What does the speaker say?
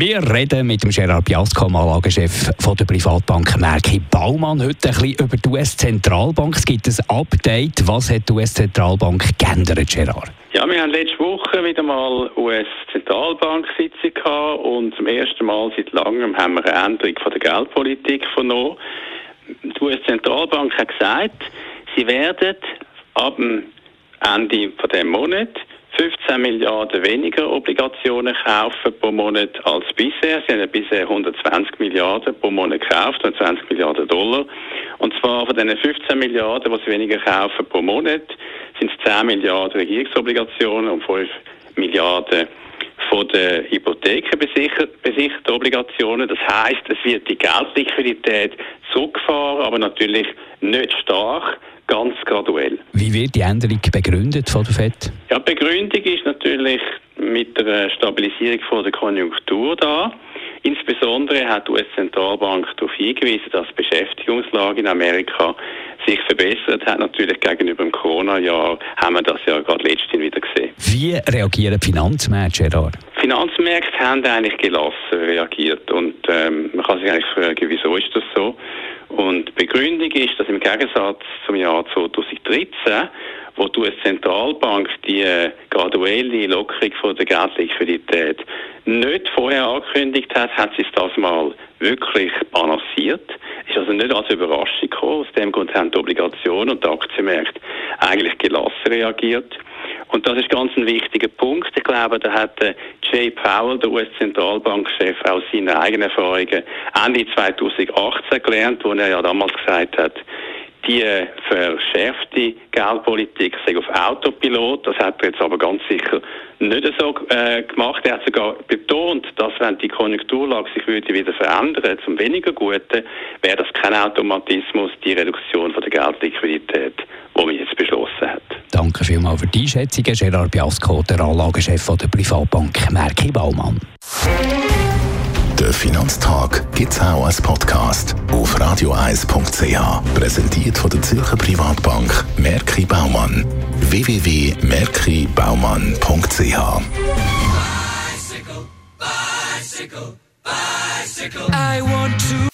wir reden mit dem Gerard Biasco, Anlagechef von der Privatbank Merki Baumann, heute ein bisschen über die US-Zentralbank. Es gibt ein Update. Was hat die US-Zentralbank geändert, Gerard? Ja, wir haben letzte Woche wieder mal US-Zentralbank-Sitzung gehabt und zum ersten Mal seit langem haben wir eine Änderung von der Geldpolitik vernommen. Die US-Zentralbank hat gesagt, sie werden ab dem Ende von dem Monat 15 Milliarden weniger Obligationen kaufen pro Monat als bisher. Sie haben bisher 120 Milliarden pro Monat gekauft, 120 Milliarden Dollar. Und zwar von diesen 15 Milliarden, die sie weniger kaufen pro Monat, sind es 10 Milliarden Regierungsobligationen und 5 Milliarden von den hypothekenbesicherten Obligationen. Das heißt, es wird die Geldliquidität zurückgefahren, aber natürlich nicht stark ganz graduell. Wie wird die Änderung begründet von der FED? Ja, die Begründung ist natürlich mit der Stabilisierung von der Konjunktur da. Insbesondere hat die US-Zentralbank darauf hingewiesen, dass die Beschäftigungslage in Amerika sich verbessert hat. Natürlich gegenüber dem Corona-Jahr haben wir das ja gerade letztens wieder gesehen. Wie reagieren die Finanzmärkte, Gerard? Die Finanzmärkte haben eigentlich gelassen reagiert und ähm, man kann sich eigentlich fragen, wieso ist das so? Und die Begründung ist, dass im Gegensatz zum Jahr 2013, wo die US-Zentralbank die äh, graduelle Lockerung von der Geldliquidität nicht vorher angekündigt hat, hat sie es das mal wirklich balanciert. Ist also nicht als Überraschung gekommen. Aus dem Grund haben die Obligationen und die Aktienmärkte eigentlich gelassen reagiert. Und das ist ganz ein wichtiger Punkt. Ich glaube, da hat Jay Powell, der US-Zentralbankchef, aus seinen eigenen Erfahrungen Ende 2018 gelernt, wo er ja damals gesagt hat, die verschärfte Geldpolitik sei auf Autopilot. Das hat er jetzt aber ganz sicher nicht so äh, gemacht. Er hat sogar betont, dass wenn die Konjunkturlage sich würde wieder verändern zum weniger Guten, wäre das kein Automatismus, die Reduktion von der Geldliquidität, Danke vielmals für die Einschätzung, Gerard Biasco, der Anlagechef der Privatbank Merki Baumann. Der Finanztag gibt es auch als Podcast auf radioeis.ch. Präsentiert von der Zürcher Privatbank Merki Baumann. www.merkibaumann.ch